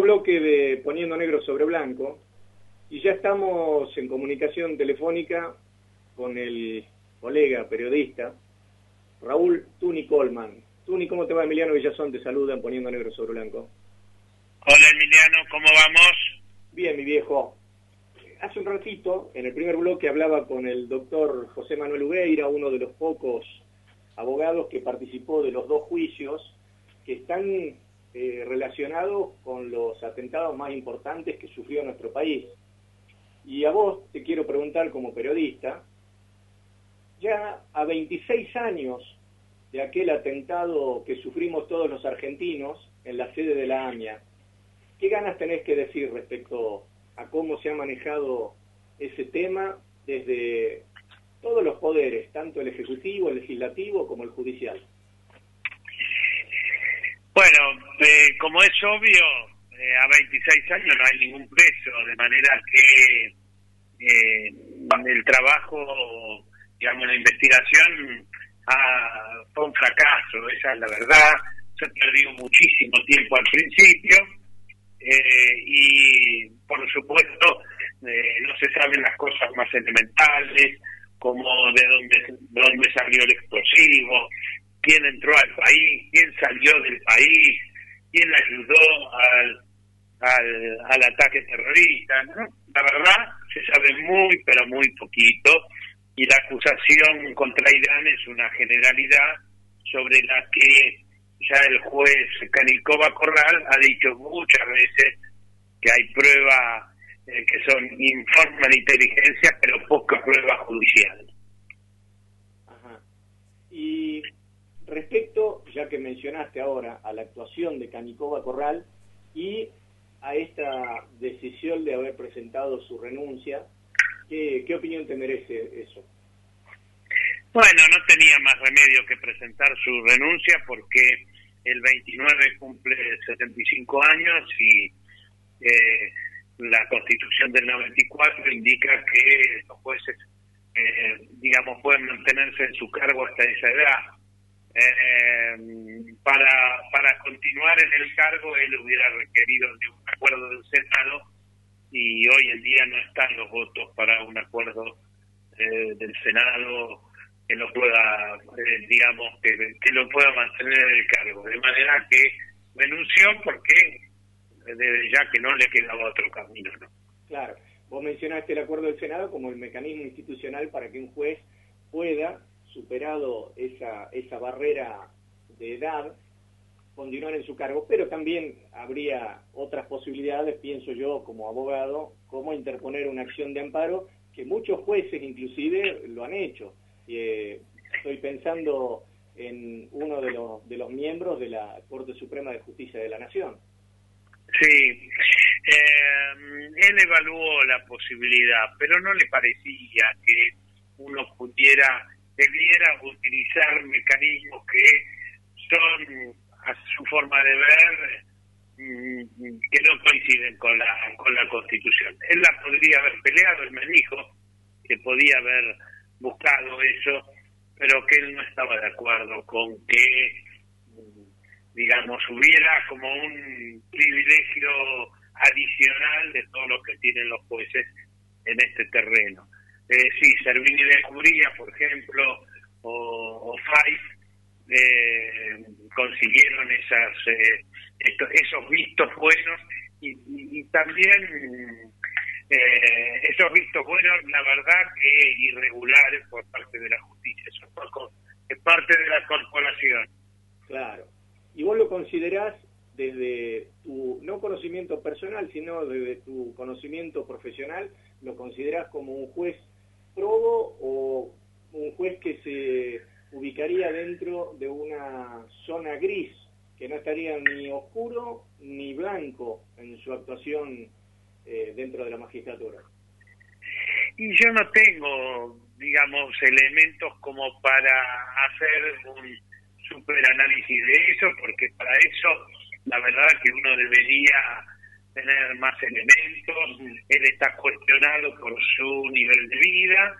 segundo bloque de Poniendo Negro sobre Blanco y ya estamos en comunicación telefónica con el colega periodista Raúl Tuni Colman. Tuni, ¿cómo te va Emiliano Villazón? Te saludan Poniendo Negro sobre Blanco. Hola Emiliano, ¿cómo vamos? Bien, mi viejo. Hace un ratito, en el primer bloque, hablaba con el doctor José Manuel Ubeira, uno de los pocos abogados que participó de los dos juicios que están eh, relacionados con los atentados más importantes que sufrió nuestro país. Y a vos te quiero preguntar como periodista, ya a 26 años de aquel atentado que sufrimos todos los argentinos en la sede de la AMIA, ¿qué ganas tenés que decir respecto a cómo se ha manejado ese tema desde todos los poderes, tanto el ejecutivo, el legislativo como el judicial? Bueno, eh, como es obvio, eh, a 26 años no hay ningún preso, de manera que eh, el trabajo, digamos, la investigación ah, fue un fracaso, esa es la verdad. Se perdió muchísimo tiempo al principio y, por supuesto, no se saben las cosas más elementales, como de dónde, dónde salió el explosivo, quién entró al país, quién salió del país, quién ayudó al, al, ataque terrorista. La verdad, se sabe muy, pero muy poquito, y la acusación contra Irán es una generalidad sobre la que ya el juez Canicova Corral ha dicho muchas veces que hay pruebas eh, que son informan inteligencia, pero poca prueba judicial. Ajá. Y Respecto, ya que mencionaste ahora, a la actuación de Canicova Corral y a esta decisión de haber presentado su renuncia, ¿qué, opinión te merece eso? Bueno, no tenía más remedio que presentar su renuncia porque el 29 cumple 75 años y eh, la constitución del 94 indica que los jueces, eh, digamos, pueden mantenerse en su cargo hasta esa edad eh, para, para continuar en el cargo él hubiera requerido de un acuerdo del Senado y hoy en día no están los votos para un acuerdo eh, del Senado que lo pueda, eh, digamos, que, que, lo pueda mantener en el cargo. De manera que renunció porque desde ya que no le quedaba otro camino. ¿no? Claro, vos mencionaste el acuerdo del Senado como el mecanismo institucional para que un juez pueda superado esa, esa barrera de edad, continuar en su cargo, pero también habría otras posibilidades, pienso yo, como abogado, como interponer una acción de amparo, que muchos jueces inclusive lo han hecho. Eh, estoy pensando en uno de los, de los miembros de la Corte Suprema de Justicia de la Nación. Sí, eh, él evaluó la posibilidad, pero no le parecía que uno pudiera debiera utilizar mecanismos que son, a su forma de ver, mm, que no coinciden con la, con la Constitución. Él la podría haber peleado, él me dijo que podía haber buscado eso, pero que él no estaba de acuerdo con que, mm, digamos, hubiera como un privilegio adicional de todo lo que tienen los jueces en este terreno. Eh, sí, Servini de Cubría, por ejemplo, o, o eh, consiguieron esas, eh, esos vistos buenos y, también eh, esos vistos buenos, la verdad que irregulares por parte de la justicia, eso es parte de la corporación. Claro. ¿Y vos lo considerás desde tu, no conocimiento personal, sino desde tu conocimiento profesional, lo considerás como un juez probo o un juez que se ubicaría dentro de una zona gris, que no estaría ni oscuro ni blanco en su actuación eh, dentro de la magistratura. Y yo no tengo, digamos, elementos como para hacer un superanálisis de eso, porque para eso la verdad que uno debería tener más elementos, él está cuestionado por su nivel de vida,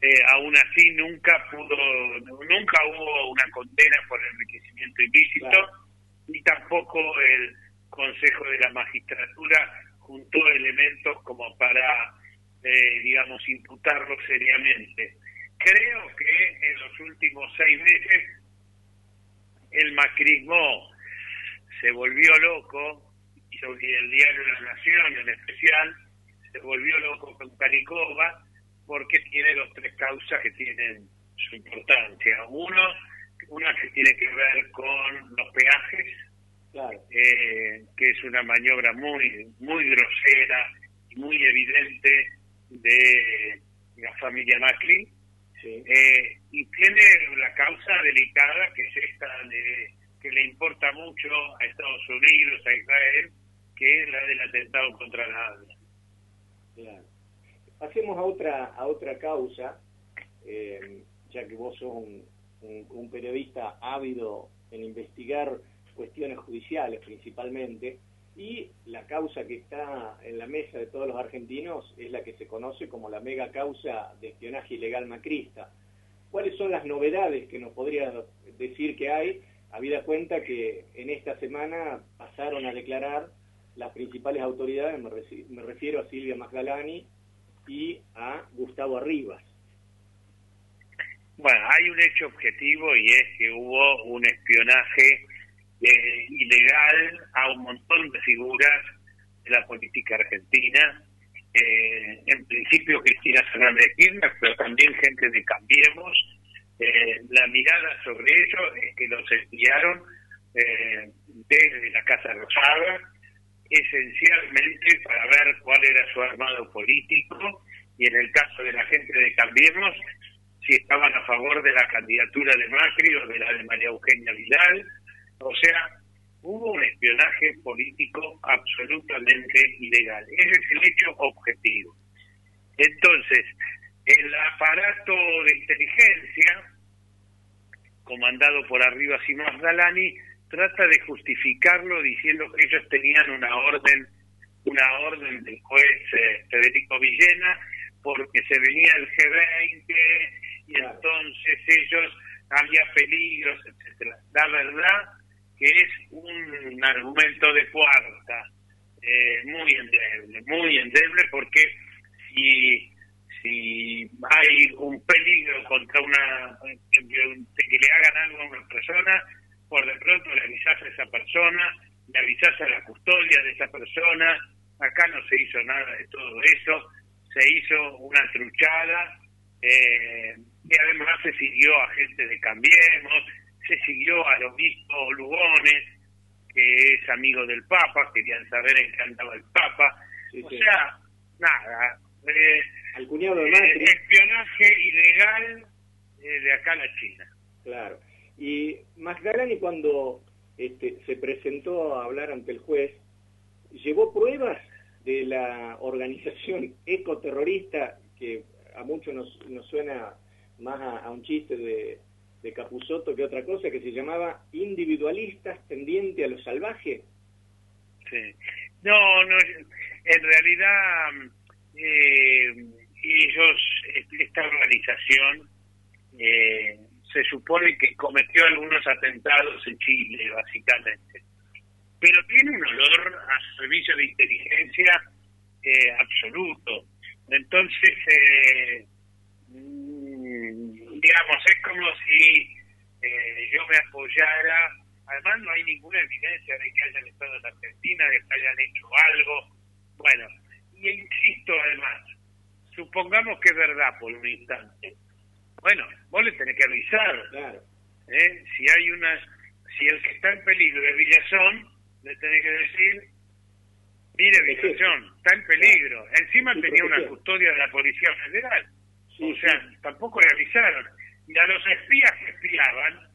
eh, aún así nunca pudo, nunca hubo una condena por enriquecimiento ilícito, ni tampoco el Consejo de la Magistratura juntó elementos como para, eh, digamos, imputarlo seriamente. Creo que en los últimos seis meses el macrismo se volvió loco, y el diario La Nación en especial, se volvió loco con Caricova, porque tiene dos tres causas que tienen su importancia. Uno, una que tiene que ver con los peajes, eh, que es una maniobra muy muy grosera y muy evidente de la familia Macri. Eh, y tiene la causa delicada que es esta de que le importa mucho a Estados Unidos, a Israel, que es la del atentado contra la ADA. Pasemos a otra a otra causa, eh, ya que vos sos un, un periodista ávido en investigar cuestiones judiciales principalmente, y la causa que está en la mesa de todos los argentinos es la que se conoce como la mega causa de espionaje ilegal macrista. ¿Cuáles son las novedades que nos podría decir que hay, habida cuenta que en esta semana pasaron a declarar las principales autoridades, me refiero a Silvia Magdalani y a Gustavo Arribas? Bueno, hay un hecho objetivo y es que hubo un espionaje eh, ilegal a un montón de figuras de la política argentina, eh, en principio Cristina Fernández Kirchner, pero también gente de Cambiemos. Eh, la mirada sobre ello es que los enviaron desde la Casa Rosada, esencialmente para ver cuál era su armado político y en el caso de la gente de Cambiemos, si estaban a favor de la candidatura de Macri o de la de María Eugenia Vidal, o sea, hubo un espionaje político absolutamente ilegal. Ese es el hecho objetivo. Entonces, el aparato de inteligencia, comandado por arriba Simón Dalani, trata de justificarlo diciendo que ellos tenían una orden, una orden del juez eh, Federico Villena, porque se venía el G20 y entonces ellos había peligros, etcétera. La verdad que es un argumento de cuarta, eh, muy endeble, muy endeble, porque si, si hay un peligro contra una, que le hagan algo a una persona, por de pronto le avisas a esa persona, le avisas a la custodia de esa persona, acá no se hizo nada de todo eso, se hizo una truchada, eh, y además se siguió a gente de Cambiemos, se siguió al obispo Lugones, que es amigo del Papa, querían saber en qué andaba el Papa. o sea, nada. Eh, Al cuñado de eh, espionaje ilegal eh, de acá a la China. Claro. Y Magdalani cuando este, se presentó a hablar ante el juez, llevó pruebas de la organización ecoterrorista que a muchos nos, nos suena más a un chiste de, de Capusotto que otra cosa, que se llamaba individualistas tendiente a lo salvaje. Sí. No, no, en realidad eh, ellos, esta organización eh, se supone que cometió algunos atentados en Chile, básicamente. Pero tiene un olor a servicio de inteligencia eh, absoluto. Entonces, eh, digamos, es como si eh, yo me apoyara, además no hay ninguna evidencia de que hayan estado en Argentina, de que hayan hecho algo, bueno, y insisto además, supongamos que es verdad por un instante, bueno, vos le tenés que avisar, claro. ¿eh? si hay una, si el que está en peligro es Villazón, le tenés que decir, mire Villazón, está en peligro, encima tenía una custodia de la Policía Federal, o sea, tampoco le avisaron. Y a los espías que espiaban,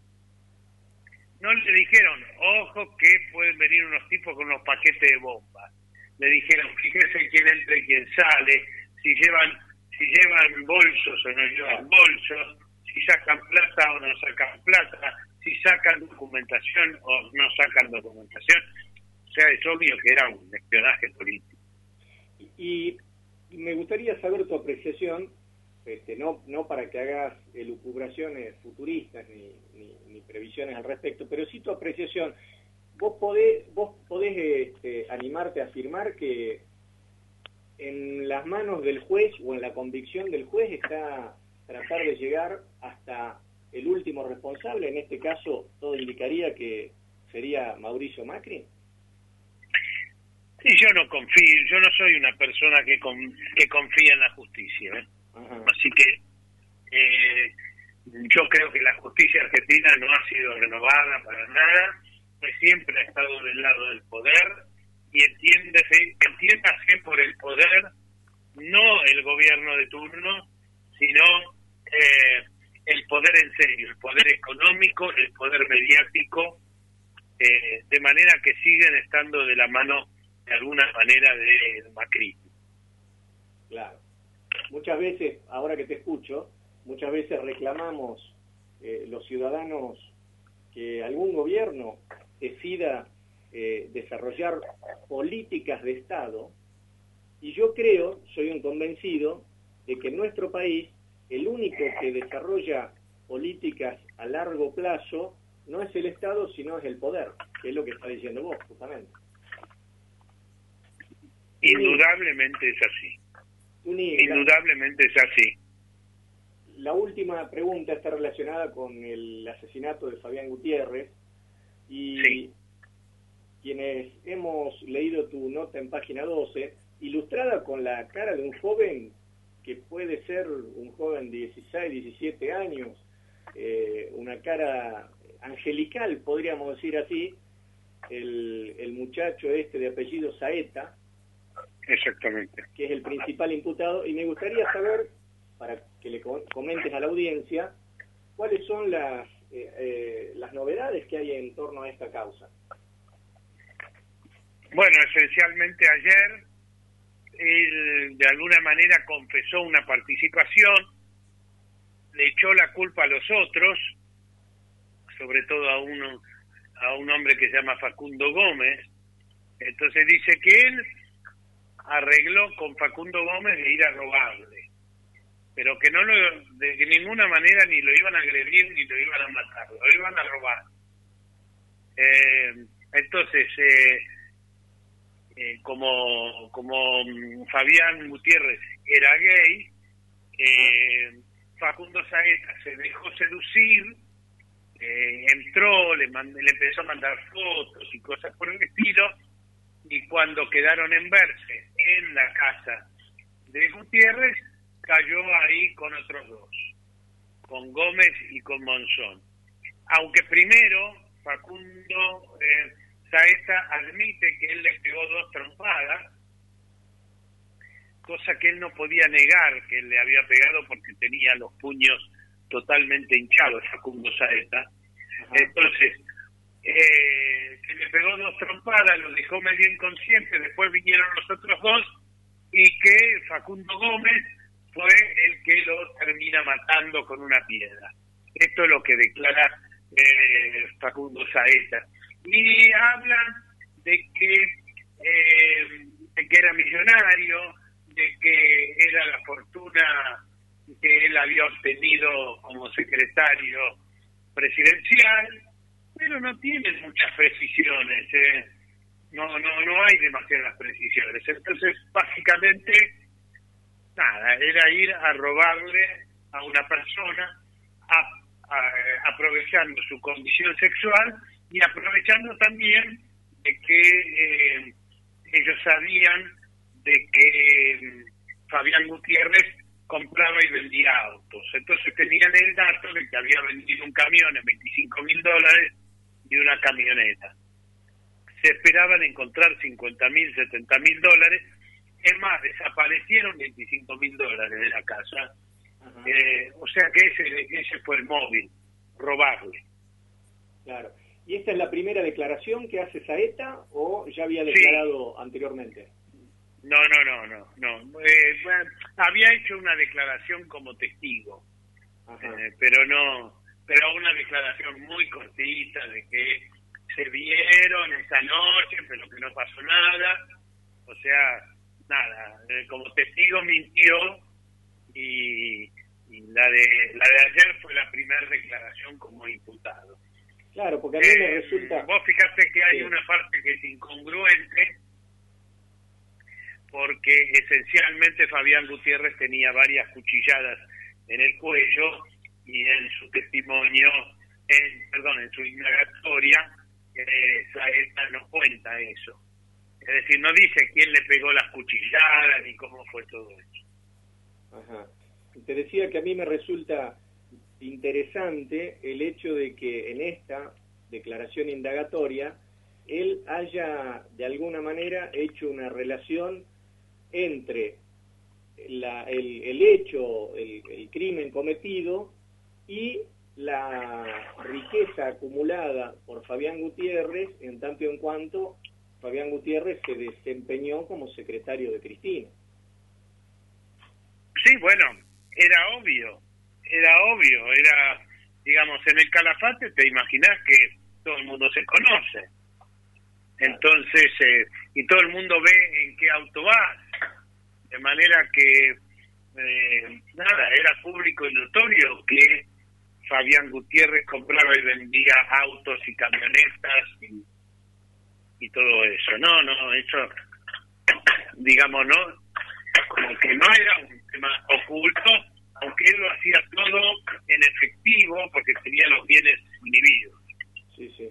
no le dijeron, ojo que pueden venir unos tipos con unos paquetes de bombas. Le dijeron, fíjese quién entra y quién sale, si llevan, si llevan bolsos o no llevan bolsos, si sacan plata o no sacan plata, si sacan documentación o no sacan documentación. O sea, es obvio que era un espionaje político. Y me gustaría saber tu apreciación este, no, no para que hagas elucubraciones futuristas ni, ni, previsiones al respecto, pero sí tu apreciación. Vos podés, vos podés este, animarte a afirmar que en las manos del juez o en la convicción del juez está tratar de llegar hasta el último responsable, en este caso todo indicaría que sería Mauricio Macri. Sí, yo no confío, yo no soy una persona que, que confía en la justicia. ¿eh? Así que eh, yo creo que la justicia argentina no ha sido renovada para nada, pues siempre ha estado del lado del poder y entiéndese, entiéndase por el poder no el gobierno de turno, sino eh, el poder en serio, el poder económico, el poder mediático, eh, de manera que siguen estando de la mano de alguna manera de Macri. Claro. Muchas veces, ahora que te escucho, muchas veces reclamamos eh, los ciudadanos que algún gobierno decida eh, desarrollar políticas de Estado y yo creo, soy un convencido, de que en nuestro país el único que desarrolla políticas a largo plazo no es el Estado, sino es el poder, que es lo que está diciendo vos, justamente. Indudablemente es así. Indudablemente es así. La última pregunta está relacionada con el asesinato de Fabián Gutiérrez y quienes hemos leído tu nota en página 12, ilustrada con la cara de un joven que puede ser un joven de 16, 17 años, eh, una cara angelical, podríamos decir así, el, el muchacho este de apellido Saeta. Exactamente. Que es el principal imputado. Y me gustaría saber, para que le comentes a la audiencia, cuáles son las, eh, eh, las novedades que hay en torno a esta causa. Bueno, esencialmente ayer él de alguna manera confesó una participación, le echó la culpa a los otros, sobre todo a uno a un hombre que se llama Facundo Gómez. Entonces dice que él arregló con Facundo Gómez de ir a robarle, pero que no lo, de ninguna manera ni lo iban a agredir ni lo iban a matar, lo iban a robar. Eh, entonces, eh, eh, como, como mm, Fabián Gutiérrez era gay, eh, Facundo Saeta se dejó seducir, eh, entró, le, le empezó a mandar fotos y cosas por el estilo, y cuando quedaron en verse en la casa de Gutiérrez, cayó ahí con otros dos, con Gómez y con Monzón. Aunque primero Facundo Saeta admite que él le pegó dos trompadas, cosa que él no podía negar que él le había pegado porque tenía los puños totalmente hinchados, Facundo Saeta. Entonces, eh, que le pegó dos trompadas, lo dejó medio inconsciente, después vinieron los otros dos y que Facundo Gómez fue el que lo termina matando con una piedra. Esto es lo que declara eh, Facundo Saeta y hablan de que, eh, de que era millonario, de que era la fortuna que él había obtenido como secretario presidencial, pero no tienen muchas precisiones, eh. no, no, no hay demasiadas precisiones. Entonces, básicamente, nada, era ir a robarle a una persona, aprovechando su condición sexual y aprovechando también de que eh, ellos sabían de que eh, Fabián Gutiérrez compraba y vendía autos. Entonces tenían el dato de que había vendido un camión en 25 mil dólares y una camioneta. Se esperaban encontrar 50 mil, 70 mil dólares. Es más, desaparecieron 25 mil dólares de la casa. Eh, o sea que ese, ese fue el móvil, robarle. Claro. ¿Y esta es la primera declaración que hace Saeta o ya había declarado anteriormente? No, no, no, no, no. Eh, había hecho una declaración como testigo, eh, pero no, pero una declaración muy cortita de que se vieron esa noche, pero que no pasó nada. O sea, nada, eh, como testigo mintió y, y, la de la de ayer fue la primera declaración como imputado. Claro, porque a mí me eh, resulta... Vos fíjate que hay una parte que es incongruente, porque esencialmente Fabián Gutiérrez tenía varias cuchilladas en el cuello y en su testimonio, en, perdón, en su indagatoria, eh, Saeta no cuenta eso. Es decir, no dice quién le pegó las cuchilladas ni cómo fue todo eso. Ajá. Te decía que a mí me resulta interesante el hecho de que en esta declaración indagatoria él haya de alguna manera hecho una relación entre la, el, hecho, el, crimen cometido y la riqueza acumulada por Fabián Gutiérrez en tanto en cuanto Fabián Gutiérrez se desempeñó como secretario de Cristina. Sí, bueno, era obvio, era obvio, era, digamos, en el calafate te imaginas que todo el mundo se conoce. Entonces, eh, y todo el mundo ve en qué auto vas. De manera que, eh, nada, era público y notorio que Fabián Gutiérrez compraba y vendía autos y camionetas y, todo eso. No, no, eso, digamos, no, como que no era un tema oculto, aunque él lo hacía todo en efectivo porque tenía los bienes inhibidos. Sí, sí.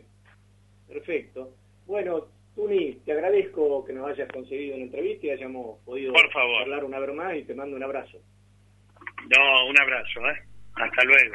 Perfecto. Bueno, Tuni, te agradezco que nos hayas conseguido una entrevista y hayamos podido hablar una vez más y te mando un abrazo. No, un abrazo, ¿eh? Hasta luego.